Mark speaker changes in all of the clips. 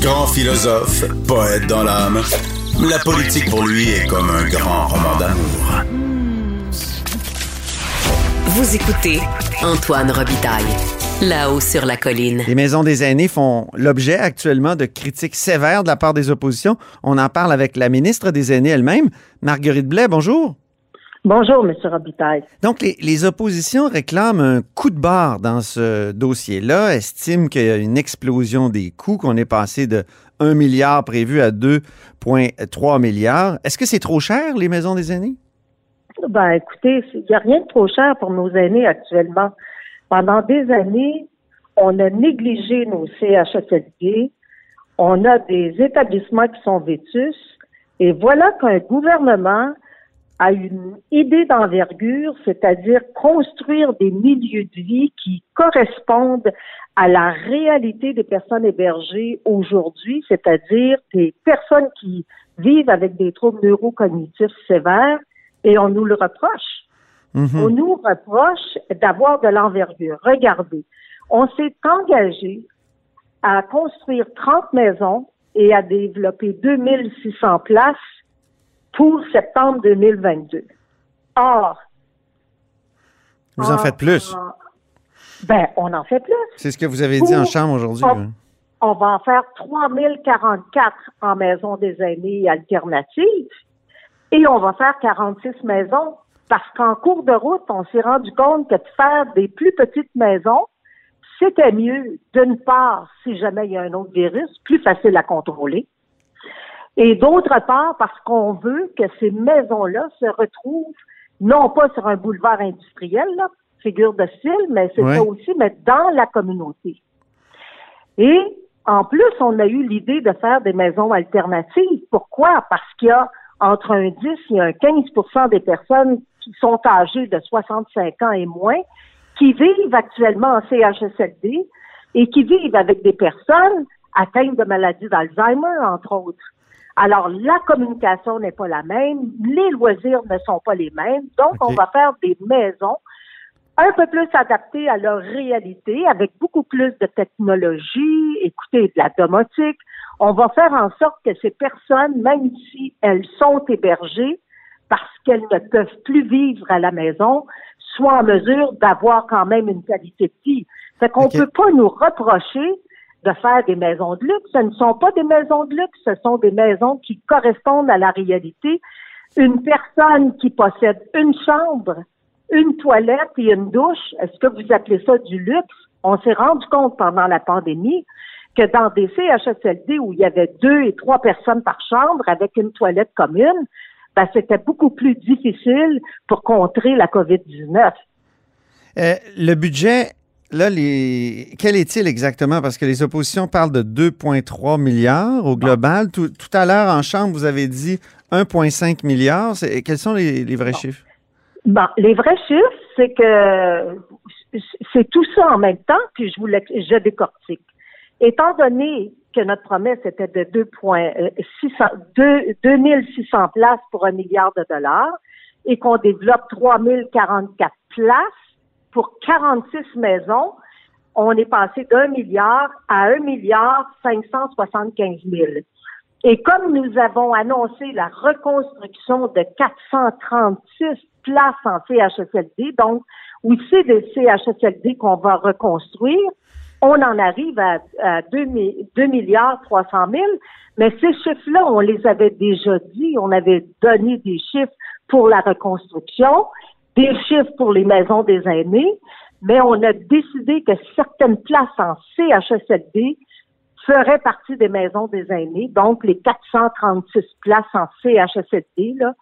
Speaker 1: Grand philosophe, poète dans l'âme, la politique pour lui est comme un grand roman d'amour.
Speaker 2: Vous écoutez Antoine Robitaille, là-haut sur la colline.
Speaker 3: Les maisons des aînés font l'objet actuellement de critiques sévères de la part des oppositions. On en parle avec la ministre des aînés elle-même, Marguerite Blais. Bonjour.
Speaker 4: Bonjour, M. Robitaille.
Speaker 3: Donc, les, les, oppositions réclament un coup de barre dans ce dossier-là, estiment qu'il y a une explosion des coûts, qu'on est passé de 1 milliard prévu à 2,3 milliards. Est-ce que c'est trop cher, les maisons des aînés?
Speaker 4: Ben, écoutez, il n'y a rien de trop cher pour nos aînés actuellement. Pendant des années, on a négligé nos CHSLD, on a des établissements qui sont vétus, et voilà qu'un gouvernement a une idée d'envergure, c'est-à-dire construire des milieux de vie qui correspondent à la réalité des personnes hébergées aujourd'hui, c'est-à-dire des personnes qui vivent avec des troubles neurocognitifs sévères, et on nous le reproche. Mm-hmm. On nous reproche d'avoir de l'envergure. Regardez, on s'est engagé à construire 30 maisons et à développer 2600 places pour septembre 2022. Or,
Speaker 3: vous en faites plus.
Speaker 4: ben, on en fait plus.
Speaker 3: C'est ce que vous avez dit en chambre aujourd'hui.
Speaker 4: On, on, va en faire 3044 en maison des aînés alternatives et on va faire 46 maisons parce qu'en cours de route, on s'est rendu compte que de faire des plus petites maisons, c'était mieux, d'une part, si jamais il y a un autre virus, plus facile à contrôler. Et d'autre part, parce qu'on veut que ces maisons-là se retrouvent non pas sur un boulevard industriel, là, figure de style, mais c'est ça aussi, mais dans la communauté. Et en plus, on a eu l'idée de faire des maisons alternatives. Pourquoi? Parce qu'il y a entre un 10 et un 15% des personnes qui sont âgées de 65 ans et moins qui vivent actuellement en CHSLD et qui vivent avec des personnes atteintes de maladies d'Alzheimer, entre autres. Alors, la communication n'est pas la même, les loisirs ne sont pas les mêmes, donc okay. on va faire des maisons un peu plus adaptées à leur réalité, avec beaucoup plus de technologie, écoutez, de la domotique. On va faire en sorte que ces personnes, même si elles sont hébergées, parce qu'elles ne peuvent plus vivre à la maison, soient en mesure d'avoir quand même une qualité de vie. Fait qu'on okay. peut pas nous reprocher de faire des maisons de luxe. Ce ne sont pas des maisons de luxe, ce sont des maisons qui correspondent à la réalité. Une personne qui possède une chambre, une toilette et une douche, est-ce que vous appelez ça du luxe? On s'est rendu compte pendant la pandémie que dans des CHSLD où il y avait deux et trois personnes par chambre avec une toilette commune, ben, c'était beaucoup plus difficile pour contrer la COVID-19.
Speaker 3: Euh, le budget Là, les... quel est-il exactement? Parce que les oppositions parlent de 2,3 milliards au global. Tout, tout, à l'heure, en Chambre, vous avez dit 1,5 milliard. Quels sont les, les vrais
Speaker 4: bon.
Speaker 3: chiffres?
Speaker 4: Bon, les vrais chiffres, c'est que c'est tout ça en même temps, puis je vous le, je décortique. Étant donné que notre promesse était de 2,600, 2600 places pour un milliard de dollars et qu'on développe 3044 places, pour 46 maisons, on est passé d'un milliard à un milliard 575 000. Et comme nous avons annoncé la reconstruction de 436 places en CHSLD, donc c'est des CHSLD qu'on va reconstruire, on en arrive à, à 2, 2 milliards 300 000, mais ces chiffres-là, on les avait déjà dit, on avait donné des chiffres pour la reconstruction, des chiffres pour les maisons des aînés, mais on a décidé que certaines places en CHSLD feraient partie des maisons des aînés, donc les 436 places en CHSLD, là,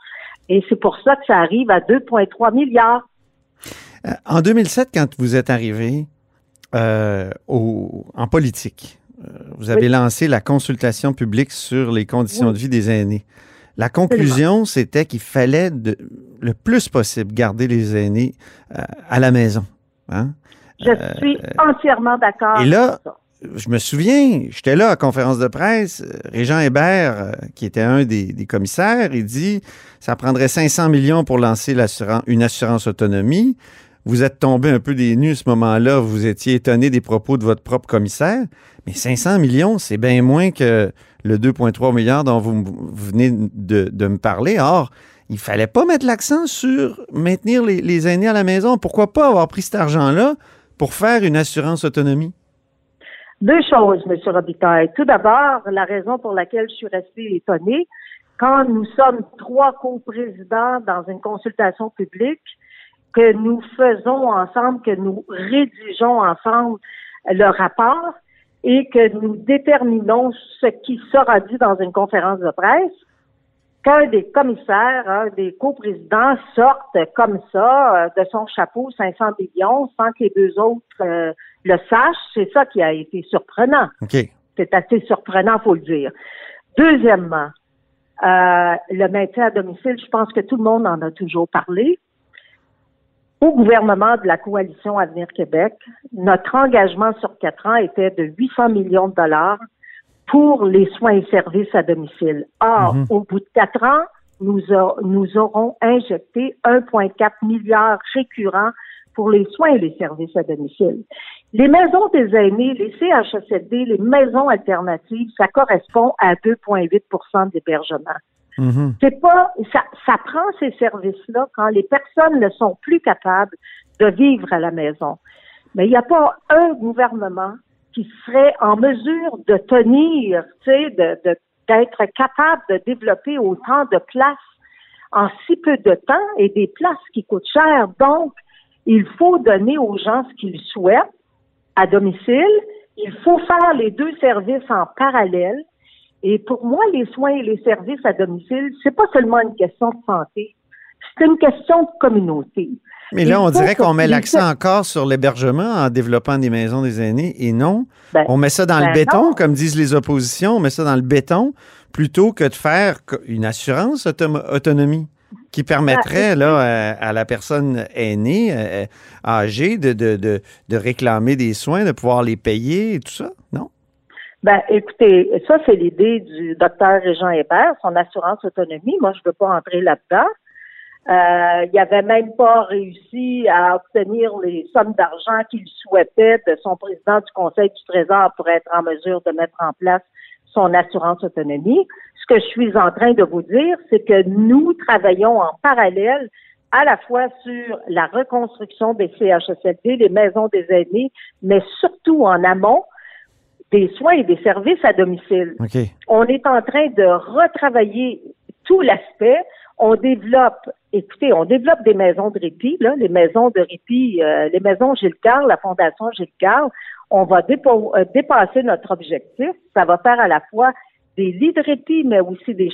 Speaker 4: et c'est pour ça que ça arrive à 2,3 milliards.
Speaker 3: Euh, en 2007, quand vous êtes arrivé, euh, en politique. Euh, vous avez lancé la consultation publique sur les conditions de vie des aînés. La conclusion, c'était qu'il fallait de, le plus possible garder les aînés euh, à la maison. Hein?
Speaker 4: Je suis entièrement d'accord.
Speaker 3: Et là, je me souviens, j'étais là à la conférence de presse, Régent Hébert, qui était un des, des, commissaires, il dit ça prendrait 500 millions pour lancer une assurance autonomie. Vous êtes tombé un peu des nues à ce moment-là, vous étiez étonné des propos de votre propre commissaire, mais 500 millions, c'est bien moins que le 2,3 milliards dont vous, venez de, me parler. Or, il fallait pas mettre l'accent sur maintenir les, les, aînés à la maison. Pourquoi pas avoir pris cet argent-là pour faire une assurance autonomie?
Speaker 4: Deux choses, M. Robitaille. Tout d'abord, la raison pour laquelle je suis restée étonnée, quand nous sommes trois co-présidents dans une consultation publique, que nous faisons ensemble, que nous rédigeons ensemble le rapport et que nous déterminons ce qui sera dit dans une conférence de presse, qu'un des commissaires, un des coprésidents sorte comme ça euh, de son chapeau 500 millions sans que les deux autres euh, le sachent, c'est ça qui a été surprenant. C'est assez surprenant, faut le dire. Deuxièmement, euh, le maintien à domicile, je pense que tout le monde en a toujours parlé au gouvernement de la coalition Avenir Québec, notre engagement sur quatre ans était de 800 millions de dollars pour les soins et services à domicile. Or, mhm. au bout de quatre ans, nous, nous aurons injecté 1,4 milliard récurrents pour les soins et les services à domicile. Les maisons des aînés, les CHSLD, les maisons alternatives, ça correspond à 2,8% d'hébergement. Mm-hmm. C'est pas, ça, ça prend ces services-là quand les personnes ne sont plus capables de vivre à la maison. Mais il n'y a pas un gouvernement qui serait en mesure de tenir, tu sais, d'être capable de développer autant de places en si peu de temps et des places qui coûtent cher. Donc, il faut donner aux gens ce qu'ils souhaitent à domicile. Il faut faire les deux services en parallèle. Et pour moi, les soins et les services à domicile, c'est pas seulement une question de santé, c'est une question de communauté.
Speaker 3: Mais là, on dirait qu'on met l'accent encore sur l'hébergement en développement des maisons des aînés et non. Ben, on met ça dans le ben béton, comme disent les oppositions, on met ça dans le béton plutôt que de faire une assurance autonomie qui permettrait ben, là, à, la personne aînée, euh, euh, âgée, de, de, de réclamer des soins, de pouvoir les payer et tout ça, non?
Speaker 4: Ben, écoutez, ça, c'est l'idée du docteur Régent Hébert, son assurance autonomie. Moi, je ne veux pas entrer là-dedans. Euh, il n'avait même pas réussi à obtenir les sommes d'argent qu'il souhaitait de son président du Conseil du Trésor pour être en mesure de mettre en place son assurance autonomie. Ce que je suis en train de vous dire, c'est que nous travaillons en parallèle à la fois sur la reconstruction des CHSLD, des maisons des aînés, mais surtout en amont des soins et des services à domicile. On est en train de retravailler tout l'aspect. On développe, écoutez, on développe des maisons de répit, les maisons de répit, euh, les maisons Gilles Carle, la Fondation Gilles Carle. On va euh, dépasser notre objectif. Ça va faire à la fois des lits de répit, mais aussi des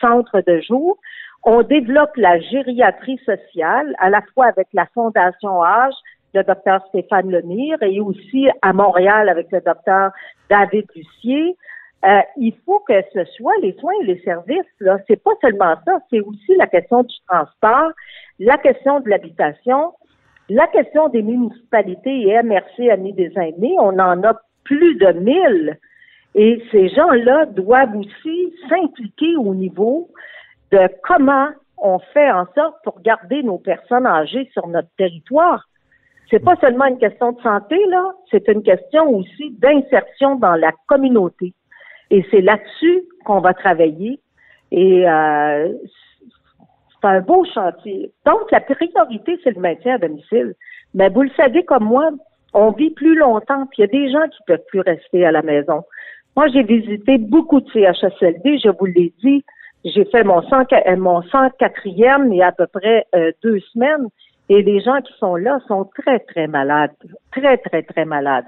Speaker 4: centres de jour. On développe la gériatrie sociale, à la fois avec la Fondation Âge, le docteur Stéphane Lemire et aussi à Montréal avec le docteur David Lucier. Euh, il faut que ce soit les soins et les services. Là, c'est pas seulement ça, c'est aussi la question du transport, la question de l'habitation, la question des municipalités et MRC Amis des aînés. On en a plus de 1000. Et ces gens-là doivent aussi s'impliquer au niveau de comment on fait en sorte pour garder nos personnes âgées sur notre territoire. C'est pas seulement une question de santé, là, c'est une question aussi d'insertion dans la communauté. Et c'est là-dessus qu'on va travailler. Et euh, c'est un beau chantier. Donc, la priorité, c'est le maintien à domicile. Mais vous le savez comme moi, on vit plus longtemps, puis il y a des gens qui peuvent plus rester à la maison. Moi, j'ai visité beaucoup de CHSLD, je vous l'ai dit. J'ai fait mon 104, mon 104e il y a à peu près euh, deux semaines. Et les gens qui sont là sont très, très malades. Très, très, très malades.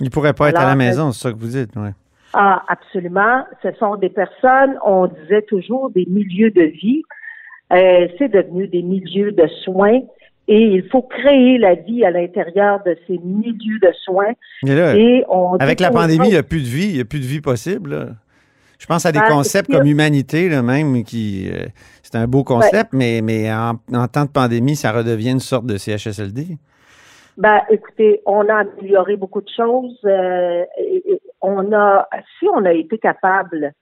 Speaker 3: Ils ne pourraient pas être à la maison, c'est ça que vous dites, oui.
Speaker 4: Ah, absolument. Ce sont des personnes, on disait toujours, des milieux de vie. Euh, c'est devenu des milieux de soins. et il faut créer la vie à l'intérieur de ces milieux de soins.
Speaker 3: Là,
Speaker 4: Et on
Speaker 3: avec la pandémie, il n'y a plus de vie, il n'y a plus de vie possible. là. Je pense à des
Speaker 4: Ben,
Speaker 3: concepts comme humanité, là, même, qui. euh, c'est un beau concept, mais, mais en, en temps de pandémie, ça redevient une sorte de CHSLD.
Speaker 4: Ben, écoutez, on a amélioré beaucoup de choses. euh, et- et on a, si on a été capable,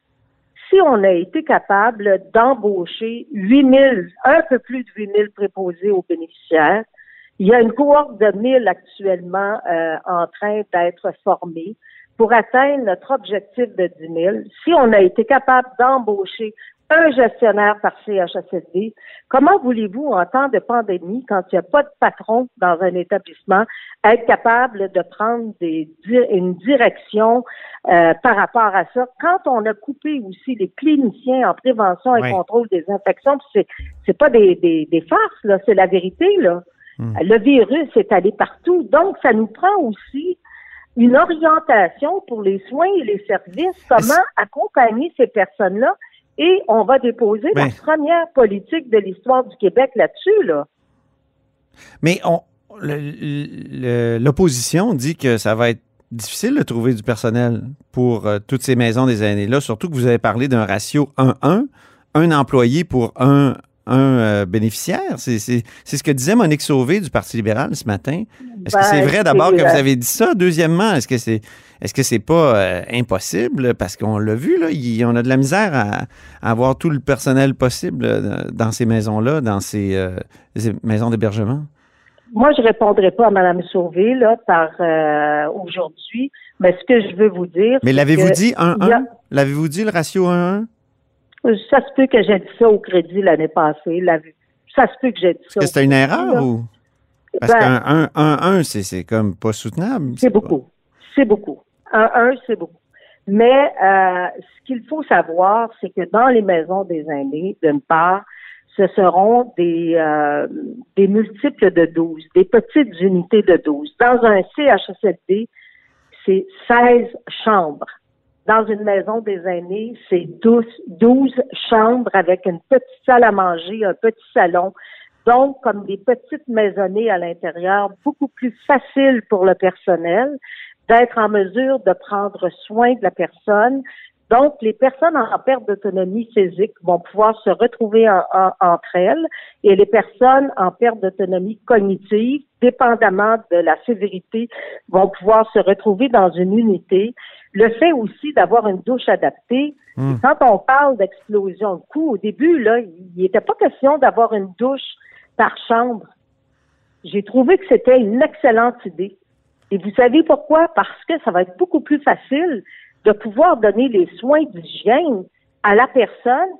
Speaker 4: si on a été capable d'embaucher 8000, un peu plus de 8000 préposés aux bénéficiaires, il y a une cohorte de 1000 actuellement euh, en train d'être formée pour atteindre notre objectif de 10 000. Si on a été capable d'embaucher un gestionnaire par CHSLD, comment voulez-vous, en temps de pandémie, quand il n'y a pas de patron dans un établissement, être capable de prendre des, une direction euh, par rapport à ça? Quand on a coupé aussi les cliniciens en prévention et
Speaker 3: Oui.
Speaker 4: contrôle des infections, c'est c'est pas des, des, des farces, là, c'est la vérité, là.
Speaker 3: Hmm.
Speaker 4: Le virus est allé partout. Donc, ça nous prend aussi une orientation pour les soins et les services, comment accompagner ces personnes-là. Et on va déposer
Speaker 3: Ben.
Speaker 4: la première politique de l'histoire du Québec là-dessus, là.
Speaker 3: Mais on, l'opposition dit que ça va être difficile de trouver du personnel pour euh, toutes ces maisons des aînés-là, surtout que vous avez parlé d'un ratio 1-1, un employé pour un, un euh, bénéficiaire. C'est, c'est- c'est ce que disait Monique Sauvé du Parti libéral ce matin. Est-ce que
Speaker 4: Ben,
Speaker 3: c'est vrai d'abord que vous avez dit ça? Deuxièmement, est-ce que c'est est-ce que c'est pas euh, impossible? Parce qu'on l'a vu, là, il- on a de la misère à, à avoir tout le personnel possible euh, dans ces maisons-là, dans ces, euh, ces maisons d'hébergement.
Speaker 4: Moi, je répondrai pas à Mme Sauvé, là, par aujourd'hui, mais ce que je veux vous dire.
Speaker 3: Mais l'avez-vous dit 1-1?
Speaker 4: il y a-
Speaker 3: L'avez-vous dit le ratio 1-1?
Speaker 4: Ça se peut que j'ai dit ça au crédit l'année passée. La- ça se peut que j'ai dit ça.
Speaker 3: Est-ce que c'était une erreur
Speaker 4: là.
Speaker 3: ou? Parce
Speaker 4: Ben,
Speaker 3: qu'un 1-1, c'est, c'est comme pas soutenable.
Speaker 4: C'est beaucoup. C'est beaucoup. Un, un, c'est beaucoup. Mais euh, ce qu'il faut savoir, c'est que dans les maisons des aînés, d'une part, ce seront des, euh, des multiples de 12, des petites unités de 12. Dans un CHSLD, c'est 16 chambres. Dans une maison des aînés, c'est 12, 12 chambres avec une petite salle à manger, un petit salon. Donc, comme des petites maisonnées à l'intérieur, beaucoup plus facile pour le personnel d'être en mesure de prendre soin de la personne. Donc, les personnes en perte d'autonomie physique vont pouvoir se retrouver en- en- entre elles et les personnes en perte d'autonomie cognitive, dépendamment de la sévérité, vont pouvoir se retrouver dans une unité. Le fait aussi d'avoir une douche adaptée,
Speaker 3: Hmm.
Speaker 4: quand on parle d'explosion de coûts, au début, là, il n'était pas question d'avoir une douche par chambre. J'ai trouvé que c'était une excellente idée. Et vous savez pourquoi? Parce que ça va être beaucoup plus facile de pouvoir donner les soins d'hygiène à la personne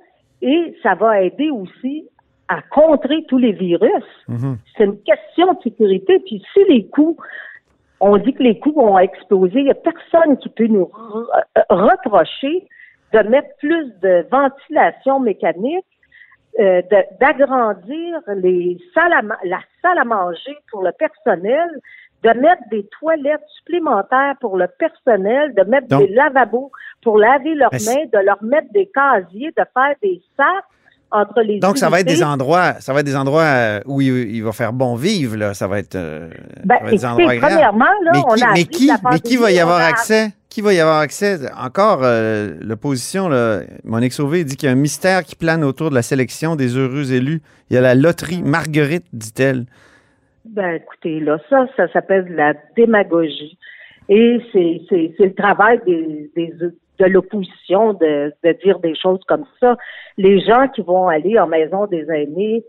Speaker 4: et ça va aider aussi à contrer tous les virus.
Speaker 3: Mhm.
Speaker 4: C'est une question de sécurité. Puis si les coûts, on dit que les coûts vont exploser, il n'y a personne qui peut nous euh, reprocher de mettre plus de ventilation mécanique, euh, d'agrandir les salles à la salle à manger pour le personnel, de mettre des toilettes supplémentaires pour le personnel, de mettre
Speaker 3: Donc-
Speaker 4: des lavabos pour laver leurs mains, de leur mettre des casiers, de faire des sacs entre les
Speaker 3: Donc, ça va être des endroits, ça va être des endroits euh, où il, il va faire bon vivre, là. Ça va être, euh,
Speaker 4: Ben,
Speaker 3: ça va être des endroits
Speaker 4: premièrement, là,
Speaker 3: mais
Speaker 4: on
Speaker 3: qui,
Speaker 4: a
Speaker 3: mais qui, mais va y avoir
Speaker 4: a-
Speaker 3: accès? Qui va y avoir accès? Encore, euh, l'opposition, Monique Sauvé dit qu'il y a un mystère qui plane autour de la sélection des heureux élus. Il y a la loterie Marguerite, dit-elle.
Speaker 4: Ben, écoutez, là, ça, ça s'appelle la démagogie. Et c'est, c'est, c'est le travail des, des, de l'opposition de, de dire des choses comme ça. Les gens qui vont aller en maison des aînés,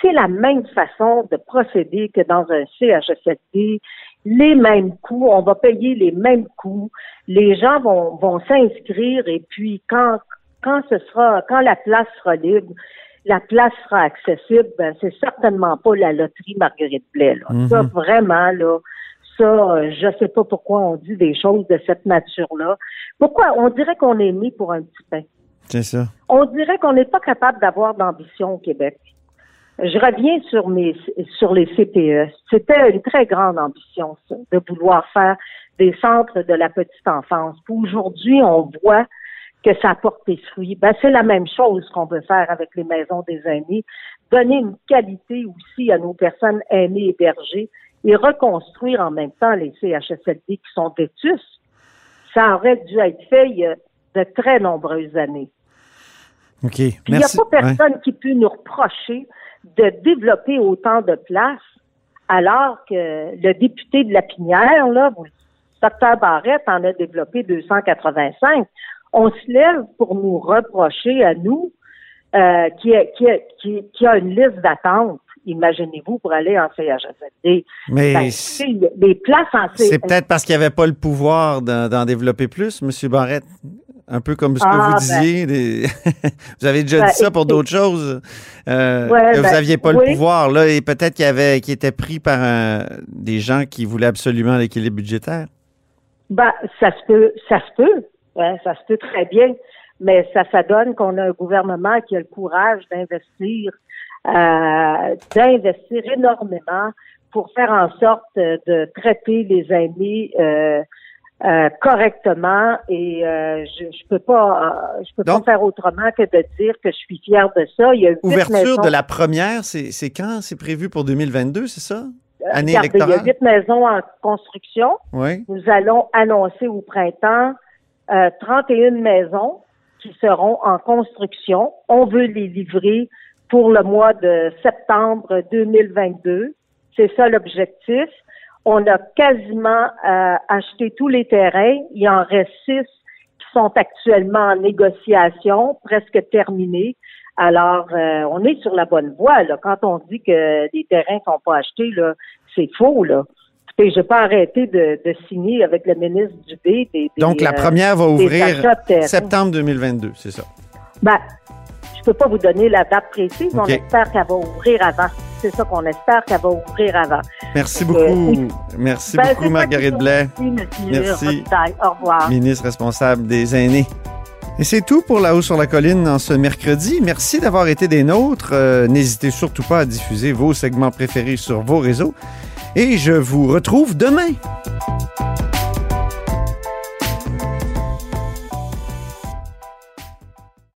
Speaker 4: c'est la même façon de procéder que dans un CHSLD. Les mêmes coûts, on va payer les mêmes coûts. Les gens vont, vont s'inscrire et puis quand, quand ce sera, quand la place sera libre, la place sera accessible, ben, c'est certainement pas la loterie Marguerite Blais. Là.
Speaker 3: Mhm.
Speaker 4: Ça, vraiment, là, ça, euh, je sais pas pourquoi on dit des choses de cette nature-là. Pourquoi? On dirait qu'on est né pour un petit pain?
Speaker 3: C'est ça.
Speaker 4: On dirait qu'on n'est pas capable d'avoir d'ambition au Québec. Je reviens sur mes sur les CPE. C'était une très grande ambition, ça, de vouloir faire des centres de la petite enfance. Aujourd'hui, on voit que ça apporte des fruits. Ben, c'est la même chose qu'on veut faire avec les maisons des aînés. Donner une qualité aussi à nos personnes aînées hébergées et reconstruire en même temps les CHSLD qui sont vétus. Ça aurait dû être fait il y a de très nombreuses années.
Speaker 3: OK.
Speaker 4: Il n'y a pas personne qui peut nous reprocher de développer autant de places alors que le député de la Pinière, là, docteur Barrette en a développé 285. On se lève pour nous reprocher à nous euh, qui, a, qui, qui, qui a une liste d'attente imaginez-vous, pour aller en CHSLD.
Speaker 3: Mais
Speaker 4: ben, les places en
Speaker 3: C'est peut-être parce qu'il n'y avait pas le pouvoir d'en développer plus, M. Barrette. Un peu comme ce que
Speaker 4: Ah,
Speaker 3: vous disiez. des- vous avez déjà
Speaker 4: Ben,
Speaker 3: dit ça pour d'autres choses. euh,
Speaker 4: Ouais,
Speaker 3: que vous
Speaker 4: ben,
Speaker 3: n'aviez pas le pouvoir. Là, et peut-être qu'il y avait qui était pris par un- des gens qui voulaient absolument l'équilibre budgétaire.
Speaker 4: Ben, ça se peut, ça se peut, hein, ça se peut très bien, mais ça, ça donne qu'on a un gouvernement qui a le courage d'investir, euh, d'investir énormément pour faire en sorte euh, de traiter les aînés euh, euh, correctement et euh, je, je peux pas, euh, je peux
Speaker 3: Donc-
Speaker 4: pas faire autrement que de dire que je suis fière de ça. Il y a huit
Speaker 3: Ouverture de la première, c'est c'est quand? C'est prévu pour 2022, c'est ça? Année
Speaker 4: Regardez, il y a
Speaker 3: électorale?
Speaker 4: huit maisons en construction.
Speaker 3: Oui.
Speaker 4: Nous allons annoncer au printemps euh, 31 maisons qui seront en construction. On veut les livrer pour le mois de septembre 2022. C'est ça l'objectif. On a quasiment euh, acheté tous les terrains. Il en reste six qui sont actuellement en négociation, presque terminés. Alors, euh, on est sur la bonne voie. Là. Quand on dit que les terrains sont pas achetés, c'est faux. Là. Écoutez, j'ai pas arrêté de, de signer avec le ministre Dubé. Des, des,
Speaker 3: Donc, la
Speaker 4: euh,
Speaker 3: première va
Speaker 4: des
Speaker 3: ouvrir septembre 2022, c'est ça?
Speaker 4: Ben, je peux pas vous donner la date précise, mais
Speaker 3: OK.
Speaker 4: on espère qu'elle va ouvrir avant. C'est ça qu'on espère qu'elle va ouvrir avant.
Speaker 3: Merci
Speaker 4: Euh,
Speaker 3: beaucoup. Merci
Speaker 4: Ben,
Speaker 3: beaucoup, Marguerite Blais,
Speaker 4: Merci. Au revoir.
Speaker 3: ministre responsable des aînés. Et c'est tout pour La Haut sur la Colline en ce mercredi. Merci d'avoir été des nôtres. Euh, N'hésitez surtout pas à diffuser vos segments préférés sur vos réseaux et je vous retrouve demain.